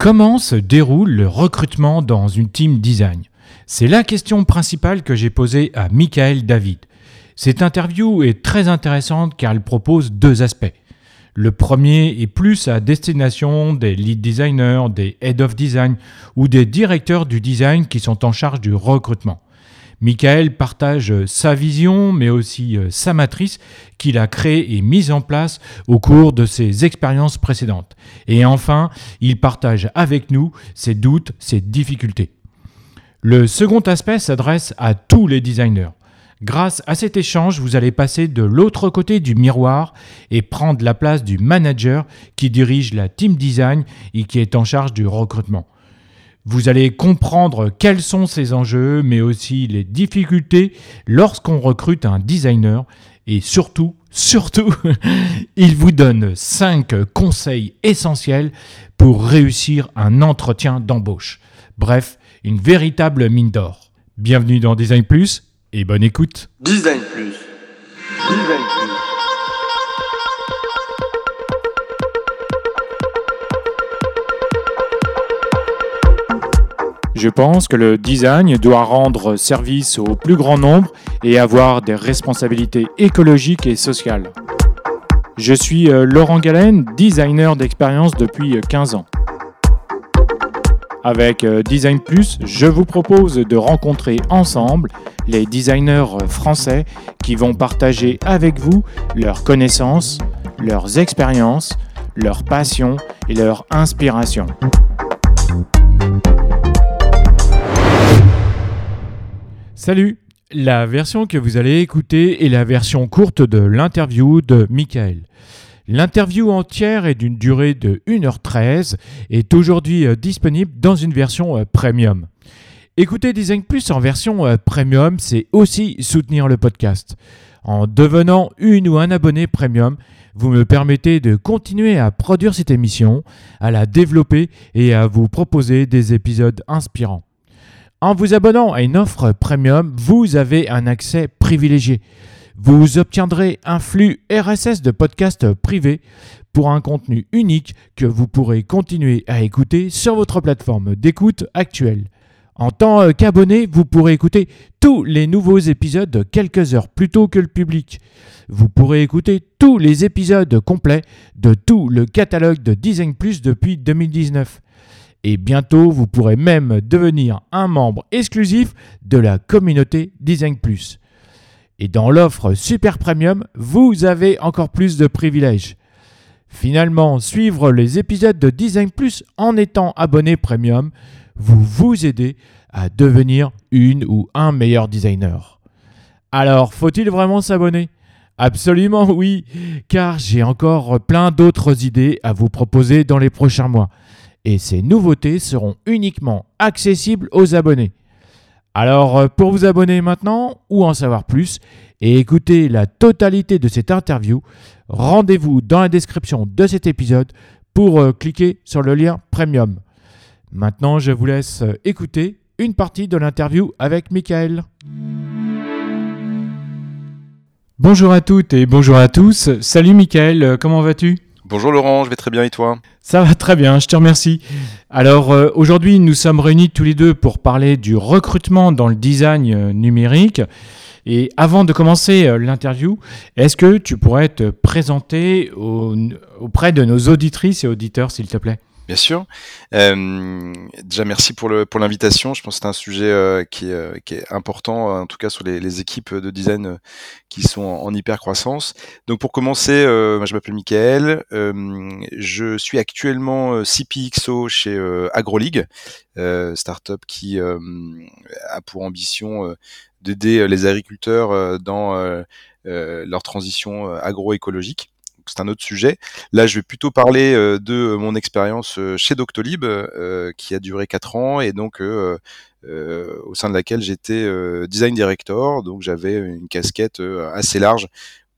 Comment se déroule le recrutement dans une team design? C'est la question principale que j'ai posée à Michael David. Cette interview est très intéressante car elle propose deux aspects. Le premier est plus à destination des lead designers, des head of design ou des directeurs du design qui sont en charge du recrutement. Michael partage sa vision, mais aussi euh, sa matrice qu'il a créée et mise en place au cours de ses expériences précédentes. Et enfin, il partage avec nous ses doutes, ses difficultés. Le second aspect s'adresse à tous les designers. Grâce à cet échange, vous allez passer de l'autre côté du miroir et prendre la place du manager qui dirige la team design et qui est en charge du recrutement. Vous allez comprendre quels sont ces enjeux, mais aussi les difficultés lorsqu'on recrute un designer. Et surtout, surtout, il vous donne 5 conseils essentiels pour réussir un entretien d'embauche. Bref, une véritable mine d'or. Bienvenue dans Design Plus et bonne écoute. Design Plus. Design Je pense que le design doit rendre service au plus grand nombre et avoir des responsabilités écologiques et sociales. Je suis euh, Laurent Galen, designer d'expérience depuis 15 ans. Avec euh, Design Plus, je vous propose de rencontrer ensemble les designers français qui vont partager avec vous leurs connaissances, leurs expériences, leurs passions et leurs inspirations. Salut La version que vous allez écouter est la version courte de l'interview de Michael. L'interview entière est d'une durée de 1h13 et est aujourd'hui euh, disponible dans une version euh, premium. Écouter Design Plus en version euh, premium, c'est aussi soutenir le podcast. En devenant une ou un abonné premium, vous me permettez de continuer à produire cette émission, à la développer et à vous proposer des épisodes inspirants. En vous abonnant à une offre premium, vous avez un accès privilégié. Vous obtiendrez un flux RSS de podcasts privés pour un contenu unique que vous pourrez continuer à écouter sur votre plateforme d'écoute actuelle. En tant qu'abonné, vous pourrez écouter tous les nouveaux épisodes quelques heures plus tôt que le public. Vous pourrez écouter tous les épisodes complets de tout le catalogue de Design Plus depuis 2019. Et bientôt, vous pourrez même devenir un membre exclusif de la communauté Design Plus. Et dans l'offre Super Premium, vous avez encore plus de privilèges. Finalement, suivre les épisodes de Design Plus en étant abonné Premium vous vous aider à devenir une ou un meilleur designer. Alors, faut-il vraiment s'abonner? Absolument oui, car j'ai encore plein d'autres idées à vous proposer dans les prochains mois et ces nouveautés seront uniquement accessibles aux abonnés. Alors euh, pour vous abonner maintenant ou en savoir plus et écouter la totalité de cette interview, rendez-vous dans la description de cet épisode pour euh, cliquer sur le lien Premium. Maintenant, je vous laisse euh, écouter une partie de l'interview avec Michael. Bonjour à toutes et bonjour à tous. Salut Michael, comment vas-tu? Bonjour Laurent, je vais très bien et toi Ça va très bien, je te remercie. Alors euh, aujourd'hui, nous sommes réunis tous les deux pour parler du recrutement dans le design euh, numérique. Et avant de commencer euh, l'interview, est-ce que tu pourrais te présenter auprès de nos auditrices et auditeurs, s'il te plaît? Bien sûr. Euh, déjà, merci pour le pour l'invitation. Je pense que c'est un sujet euh, qui, est, euh, qui, est, important, en tout cas sur les, les équipes de design qui sont en, hyper croissance. Donc, pour commencer, moi, je m'appelle Michael. je suis actuellement CPXO chez AgroLeague, startup qui a pour ambition d'aider les agriculteurs dans leur transition agroécologique c'est un autre sujet. Là, je vais plutôt parler euh, de mon expérience euh, chez Doctolib, euh, qui a duré quatre ans et donc au sein de laquelle j'étais design director. Donc j'avais une casquette assez large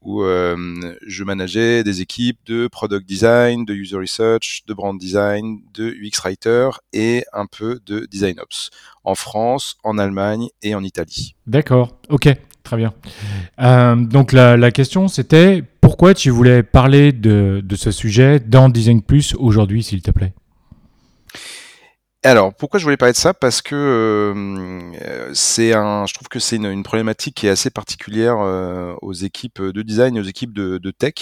où je manageais des équipes de product design, de user research, de brand design, de UX writer et un peu de design ops en France, en Allemagne et en Italie. D'accord, ok, très bien. donc la, question c'était pourquoi tu voulais parler de, ce sujet dans Design Plus aujourd'hui, s'il te plaît? Alors, pourquoi je voulais parler de ça? Parce que euh, un, je trouve que c'est une, problématique qui est assez particulière euh, aux équipes de design, aux équipes de, tech.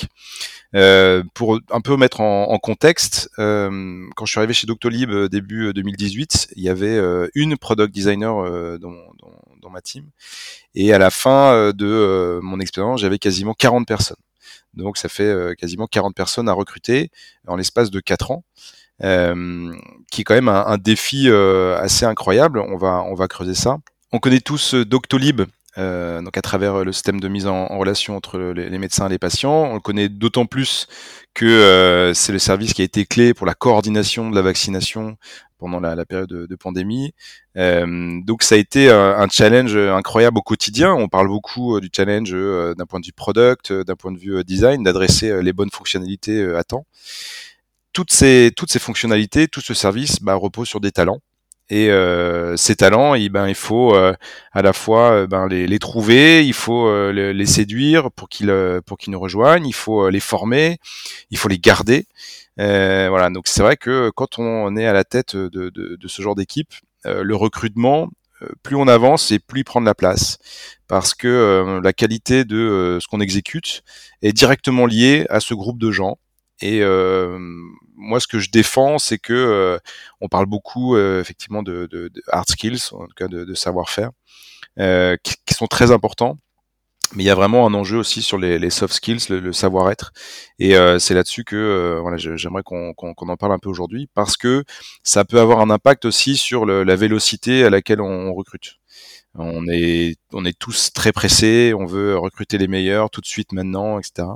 Euh, pour un peu mettre en, contexte, euh, quand je suis arrivé chez Doctolib début 2018, il y avait une product designer dans, dans, ma team, et à la fin de mon expérience, j'avais quasiment 40 personnes. Donc ça fait quasiment 40 personnes à recruter en l'espace de 4 ans. Euh, qui est quand même un, défi euh, assez incroyable. On va, on va creuser ça. On connaît tous euh, Doctolib, euh, donc à travers le système de mise en, relation entre les, médecins et les patients. On le connaît d'autant plus que euh, c'est le service qui a été clé pour la coordination de la vaccination pendant la, période de, pandémie. Euh, donc ça a été un, un, challenge incroyable au quotidien. On parle beaucoup du challenge d'un point de vue product, d'un point de vue design, d'adresser les bonnes fonctionnalités à temps toutes ces, toutes ces fonctionnalités, tout ce service bah, repose sur des talents. Et euh, ces talents, ben, il faut euh, à la fois euh, ben, les, les, trouver, il faut euh, les, les, séduire pour qu'ils euh, pour qu'ils nous rejoignent, il faut les former, il faut les garder. voilà, donc c'est vrai que quand on est à la tête de, de, de ce genre d'équipe, le recrutement, plus on avance et plus il prend de la place, parce que la qualité de ce qu'on exécute est directement liée à ce groupe de gens. Et euh, moi, ce que je défends, c'est que euh, on parle beaucoup euh, effectivement de, de, de, hard skills, en tout cas de, de savoir-faire, qui, qui, sont très importants. Mais il y a vraiment un enjeu aussi sur les, les soft skills, le, le savoir-être, et c'est là-dessus que voilà, j'aimerais qu'on qu en parle un peu aujourd'hui, parce que ça peut avoir un impact aussi sur le, la vélocité à laquelle on, recrute. On est, on est tous très pressés, on veut recruter les meilleurs tout de suite maintenant, etc.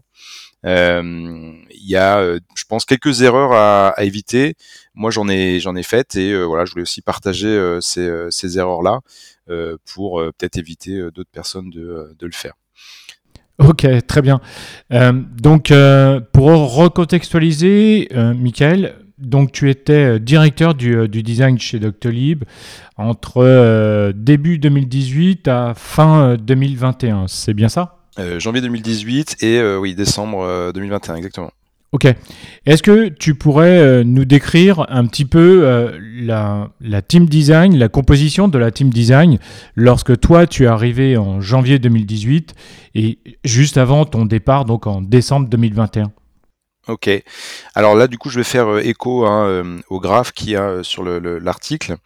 Euh, il y a, euh, je pense, quelques erreurs à, à éviter. Moi, j'en ai, j'en ai fait et euh, voilà, je voulais aussi partager ces, ces erreurs-là pour peut-être éviter d'autres personnes de, de le faire. Ok, très bien. Euh, donc, euh, pour recontextualiser, euh, Michael, donc tu étais directeur du, du design chez Doctolib entre début 2018 à fin 2021, c'est bien ça? Euh, janvier 2018 et euh, oui, décembre 2021, euh, exactement. Ok. Est-ce que tu pourrais nous décrire un petit peu la, la, team design, la composition de la team design lorsque toi tu es arrivé en janvier 2018 et juste avant ton départ, donc en décembre 2021 Ok. Alors là, du coup, je vais faire euh, écho hein, euh, au graphe qu'il y a euh, sur l'article.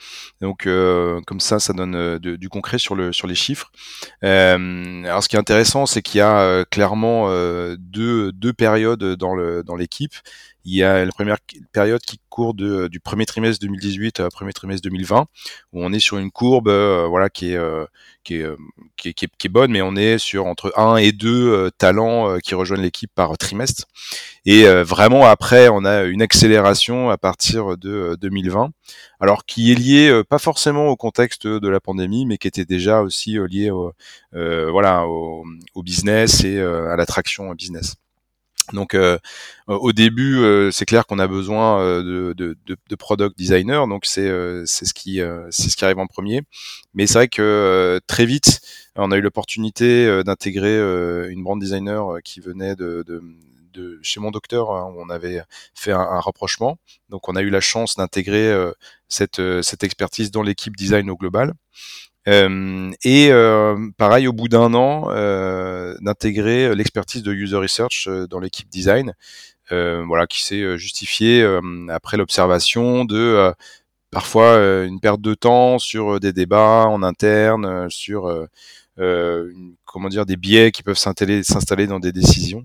Donc, euh, comme ça, ça donne du concret sur, le, sur les chiffres. Euh, alors, ce qui est intéressant, c'est qu'il y a clairement deux, deux périodes dans l'équipe. Dans il y a la première période qui court de, du premier trimestre 2018 au premier trimestre 2020, où on est sur une courbe euh, voilà, qui, est, euh, qui, est, qui, est, qui, est, bonne, mais on est sur entre 1 et 2 euh, talents qui rejoignent l'équipe par trimestre. Et vraiment, après, on a une accélération à partir de 2020, alors qui est lié pas forcément au contexte de la pandémie, mais qui était déjà aussi lié au, voilà, au, au, business et à l'attraction business. Donc euh, au début, euh, c'est clair qu'on a besoin euh, de, de, de, product designer, donc c'est c'est ce qui ce qui arrive en premier. Mais c'est vrai que très vite, on a eu l'opportunité d'intégrer une brand designer qui venait de, chez mon docteur, hein, où on avait fait un, un, rapprochement. Donc on a eu la chance d'intégrer cette, cette expertise dans l'équipe design au global. Euh, et euh, pareil, au bout d'un an, euh, d'intégrer l'expertise de user research dans l'équipe design, voilà, qui s'est justifié après l'observation de parfois une perte de temps sur des débats en interne, sur euh, comment dire des biais qui peuvent s'installer dans des décisions.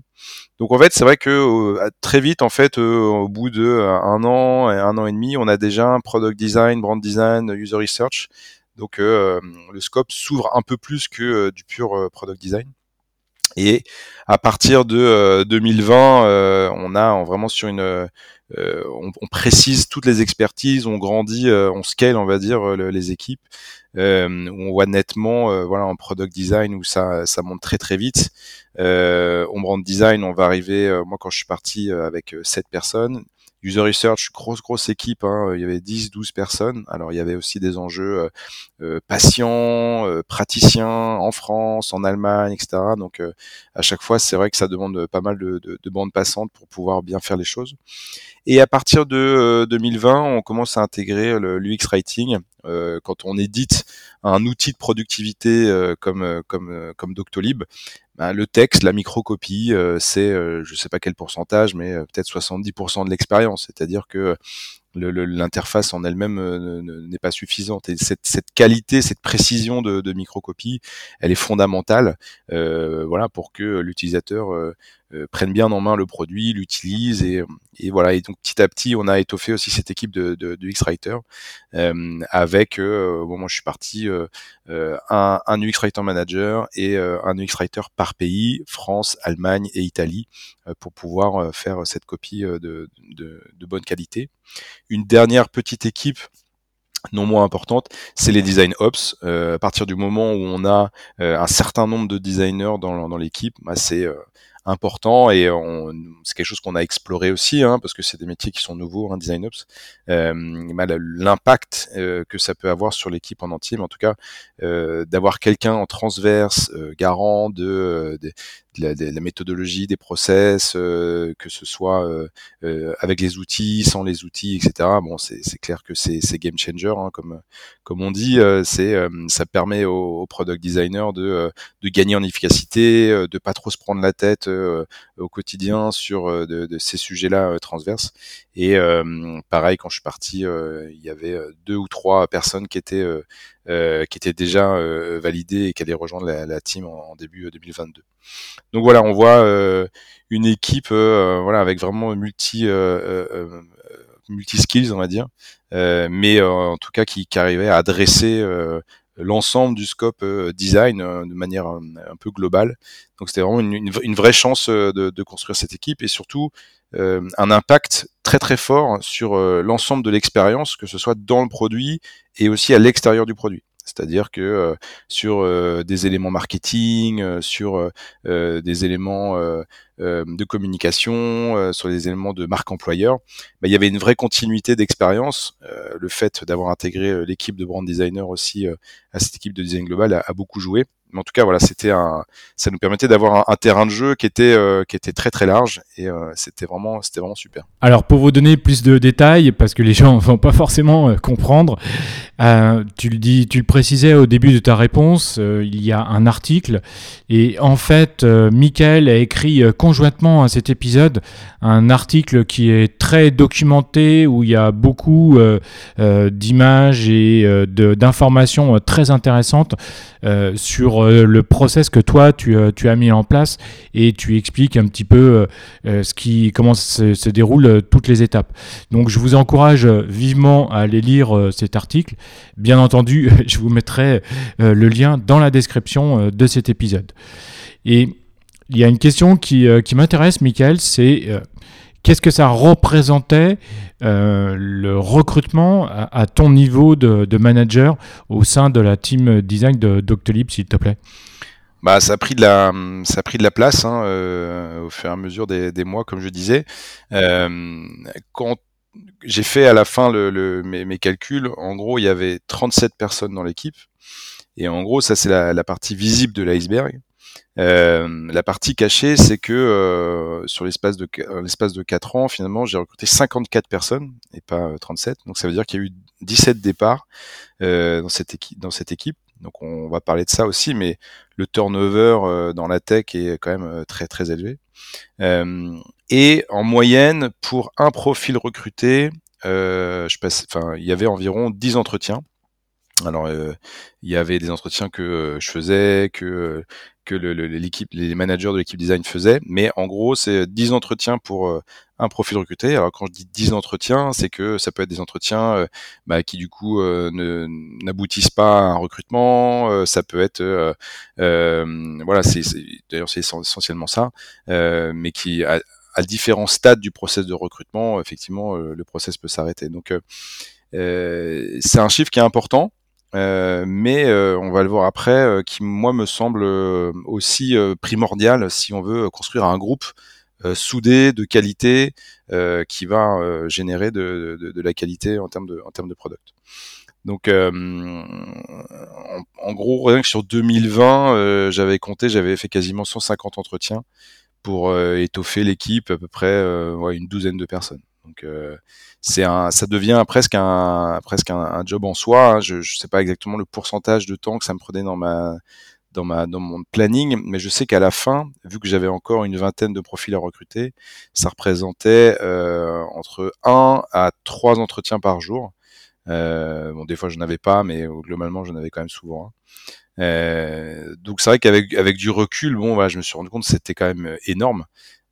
Donc en fait, c'est vrai que très vite, en fait, au bout de un an et un an et demi, on a déjà un product design, brand design, user research donc euh, le scope s'ouvre un peu plus que euh, du pur euh, product design. Et à partir de 2020, on a vraiment sur une, on, on, précise toutes les expertises, on grandit, on scale, on va dire, les équipes. Euh, on voit nettement, voilà, en product design où ça, ça monte très très vite. Euh, on brand design, on va arriver. moi, quand je suis parti avec sept personnes, User Research, grosse, grosse équipe, hein, il y avait 10, 12 personnes. Alors, il y avait aussi des enjeux euh, euh patients, euh, praticiens en France, en Allemagne, etc. Donc, euh, à chaque fois, c'est vrai que ça demande pas mal de, de, de bandes passantes pour pouvoir bien faire les choses. Et à partir de 2020, on commence à intégrer le l'UX writing quand on édite un outil de productivité comme comme comme Doctolib. Ben, le texte, la microcopie, c'est je sais pas quel pourcentage, mais peut-être 70% de l'expérience. C'est-à-dire que l'interface en elle-même euh, n'est pas suffisante. Et cette, cette, qualité, cette précision de, de microcopie, elle est fondamentale, euh, voilà, pour que l'utilisateur euh, euh, prenne bien en main le produit, l'utilise et, et, voilà. Et donc petit à petit, on a étoffé aussi cette équipe de, de, de X-Writer euh, avec, au moment où je suis parti, un, un UX Writer Manager et un UX Writer par pays, France, Allemagne et Italie, pour pouvoir faire cette copie de, de, de bonne qualité. Une dernière petite équipe non moins importante, c'est les design ops. Euh, à partir du moment où on a euh, un certain nombre de designers dans, l'équipe, bah, c'est euh, important et c'est quelque chose qu'on a exploré aussi hein, parce que c'est des métiers qui sont nouveaux, hein, design ops. Euh, l'impact euh, que ça peut avoir sur l'équipe en entier, mais en tout cas euh, d'avoir quelqu'un en transverse, garant de, de, la, de, la, méthodologie, des process, que ce soit avec les outils, sans les outils, etc. Bon, c'est clair que c'est game changer, hein, comme comme on dit. c'est ça permet aux, product designers de de gagner en efficacité, de pas trop se prendre la tête au quotidien sur de, de ces sujets-là transverses. Et pareil, quand je suis parti, il y avait deux ou trois personnes qui étaient qui étaient déjà validées et qui allaient rejoindre la, team en, début 2022. Donc voilà, on voit une équipe voilà avec vraiment multi multi skills on va dire, mais en tout cas qui, qui arrivait à adresser l'ensemble du scope design de manière un, peu globale. Donc c'était vraiment une, vraie chance de, de, construire cette équipe et surtout euh, un impact très très fort sur euh, l'ensemble de l'expérience, que ce soit dans le produit et aussi à l'extérieur du produit. C'est-à-dire que euh, sur des éléments marketing, sur des éléments de communication, sur des éléments de marque employeur, bah, il y avait une vraie continuité d'expérience. le fait d'avoir intégré l'équipe de brand designer aussi à cette équipe de design global a beaucoup joué mais en tout cas voilà c'était un ça nous permettait d'avoir un, terrain de jeu qui était euh, qui était très très large et euh, c'était vraiment c'était vraiment super. Alors pour vous donner plus de détails parce que les gens vont pas forcément euh, comprendre tu le dis tu le précisais au début de ta réponse il y a un article et en fait Michael a écrit conjointement à cet épisode un article qui est documenté où il y a beaucoup d'images et d'informations très intéressantes sur euh, le process que toi tu, euh, tu, as mis en place et tu expliques un petit peu euh, ce qui, comment se, se déroulent toutes les étapes. Donc je vous encourage vivement à aller lire cet article. Bien entendu, je vous mettrai le lien dans la description de cet épisode. Et il y a une question qui, qui m'intéresse, Michael, c'est Qu'est-ce que ça représentait euh, le recrutement à, ton niveau de, manager au sein de la team design de Doctolib, s'il te plaît? Bah, ça a pris de la, place hein, euh, au fur et à mesure des, mois, comme je disais. Euh, quand j'ai fait à la fin mes, calculs, en gros, il y avait 37 personnes dans l'équipe. Et en gros, ça c'est la, partie visible de l'iceberg. Euh, la partie cachée, c'est que euh, sur l'espace de l'espace de 4 ans, finalement, j'ai recruté 54 personnes et pas 37. Euh, Donc ça veut dire qu'il y a eu 17 départs dans cette équipe. Dans cette équipe. Donc on va parler de ça aussi, mais le turnover dans la tech est quand même très très élevé. et en moyenne, pour un profil recruté, je enfin, il y avait environ 10 entretiens. Alors, il y avait des entretiens que je faisais, que que l'équipe, les managers de l'équipe design faisaient. Mais en gros, c'est 10 entretiens pour euh, un profil recruté. Alors quand je dis 10 entretiens, c'est que ça peut être des entretiens euh, bah, qui du coup euh, n'aboutissent pas à un recrutement. ça peut être, voilà, c'est d'ailleurs c'est essentiellement ça, mais qui à, à, différents stades du process de recrutement, effectivement, le process peut s'arrêter. Donc c'est un chiffre qui est important. Euh, mais euh, on va le voir après, euh, qui moi me semble aussi primordial si on veut construire un groupe soudé de qualité qui va générer de, la qualité en termes de, en product. Donc, en, gros, sur 2020, j'avais compté, j'avais fait quasiment 150 entretiens pour étoffer l'équipe, à peu près une douzaine de personnes. Donc c'est un, ça devient presque un presque un, job en soi. Hein. Je ne sais pas exactement le pourcentage de temps que ça me prenait dans ma dans ma dans mon planning, mais je sais qu'à la fin, vu que j'avais encore une vingtaine de profils à recruter, ça représentait entre 1 à 3 entretiens par jour. bon, des fois je n'avais pas, mais globalement j'en avais quand même souvent. Euh, donc c'est vrai qu'avec avec du recul, bon, je me suis rendu compte que c'était quand même énorme.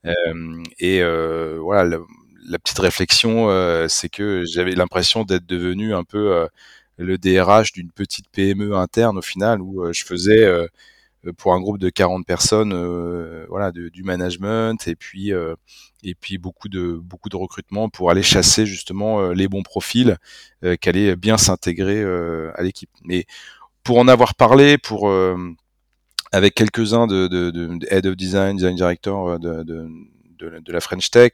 Euh, et euh, voilà, la, petite réflexion, euh, c'est que j'avais l'impression d'être devenu un peu euh, le DRH d'une petite PME interne au final, où je faisais pour un groupe de 40 personnes, voilà, du management et puis et puis beaucoup de beaucoup de recrutement pour aller chasser justement les bons profils qui allaient bien s'intégrer à l'équipe. Mais pour en avoir parlé, pour avec quelques-uns de, head of design, design director de, de, de la French Tech,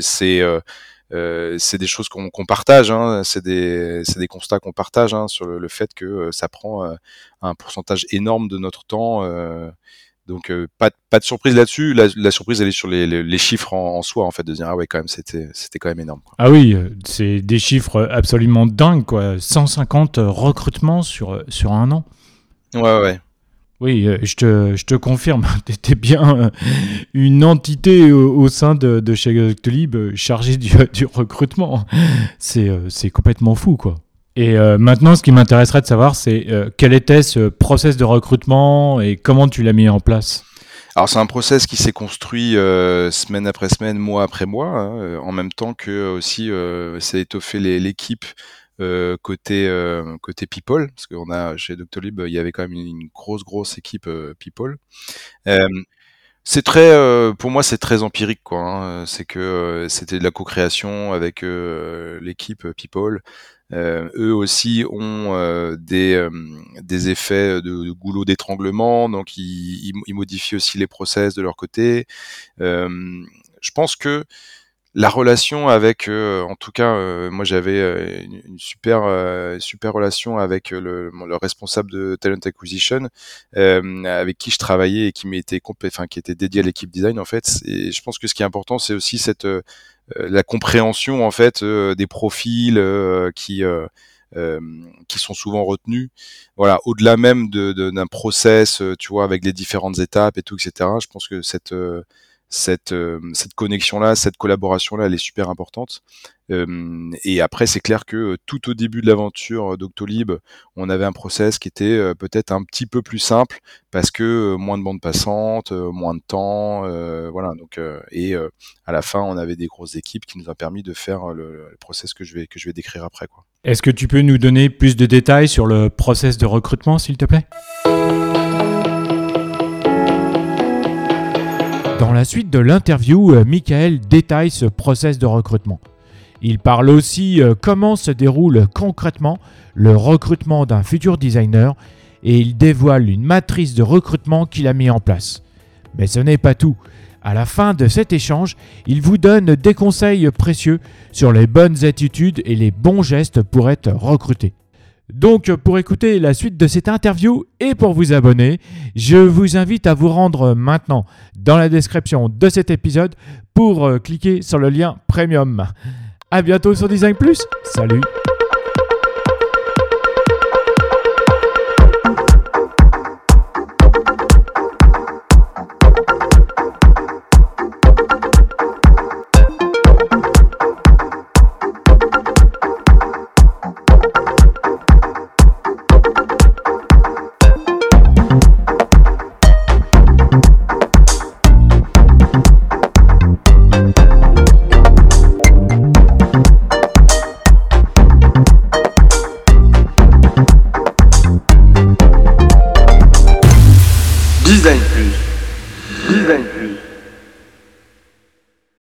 c'est euh, c'est des choses qu'on partage, hein, c'est des, des, constats qu'on partage hein, sur le, fait que ça prend un pourcentage énorme de notre temps. donc pas, pas de surprise là-dessus. La, la, surprise elle est sur les, les, chiffres en, en, soi en fait de dire ah ouais quand même c'était c'était quand même énorme. Quoi. Ah oui, c'est des chiffres absolument dingues quoi. 150 recrutements sur sur un an. Ouais ouais. Oui, euh, je te, je te confirme, tu étais bien euh, une entité au, sein de, de chez Doctolib euh, chargée du, recrutement. C'est complètement fou, quoi. Et maintenant, ce qui m'intéresserait de savoir, c'est quel était ce process de recrutement et comment tu l'as mis en place? Alors c'est un process qui s'est construit semaine après semaine, mois après mois, hein, en même temps que aussi a étoffé l'équipe euh, côté euh, côté people parce qu'on a chez Doctolib il y avait quand même une, grosse grosse équipe euh, people c'est très pour moi c'est très empirique quoi hein. c'est que c'était de la co-création avec l'équipe people eux aussi ont des, des effets de, goulot d'étranglement, donc ils, modifient aussi les process de leur côté. je pense que la relation avec, euh, en tout cas, euh, moi j'avais euh, une, super super relation avec le, le, responsable de talent acquisition, avec qui je travaillais et qui m'était enfin qui était dédié à l'équipe design en fait. Et je pense que ce qui est important, c'est aussi cette la compréhension en fait des profils qui qui sont souvent retenus. Voilà, au-delà même d'un de, process, tu vois, avec les différentes étapes et tout, etc. Je pense que cette cette, euh, cette connexion-là, cette collaboration-là, elle est super importante. Euh, et après, c'est clair que euh, tout au début de l'aventure d'Octolib, on avait un process qui était peut-être un petit peu plus simple parce que moins de bandes passantes, moins de temps, voilà. Donc, et à la fin, on avait des grosses équipes qui nous ont permis de faire le, le process que je vais que je vais décrire après. Est-ce que tu peux nous donner plus de détails sur le process de recrutement, s'il te plaît? Dans la suite de l'interview, euh, Michael détaille ce process de recrutement. Il parle aussi euh, comment se déroule concrètement le recrutement d'un futur designer et il dévoile une matrice de recrutement qu'il a mis en place. Mais ce n'est pas tout. À la fin de cet échange, il vous donne des conseils précieux sur les bonnes attitudes et les bons gestes pour être recruté. Donc pour écouter la suite de cette interview et pour vous abonner, je vous invite à vous rendre maintenant dans la description de cet épisode pour euh, cliquer sur le lien premium. A bientôt sur Design Plus. Salut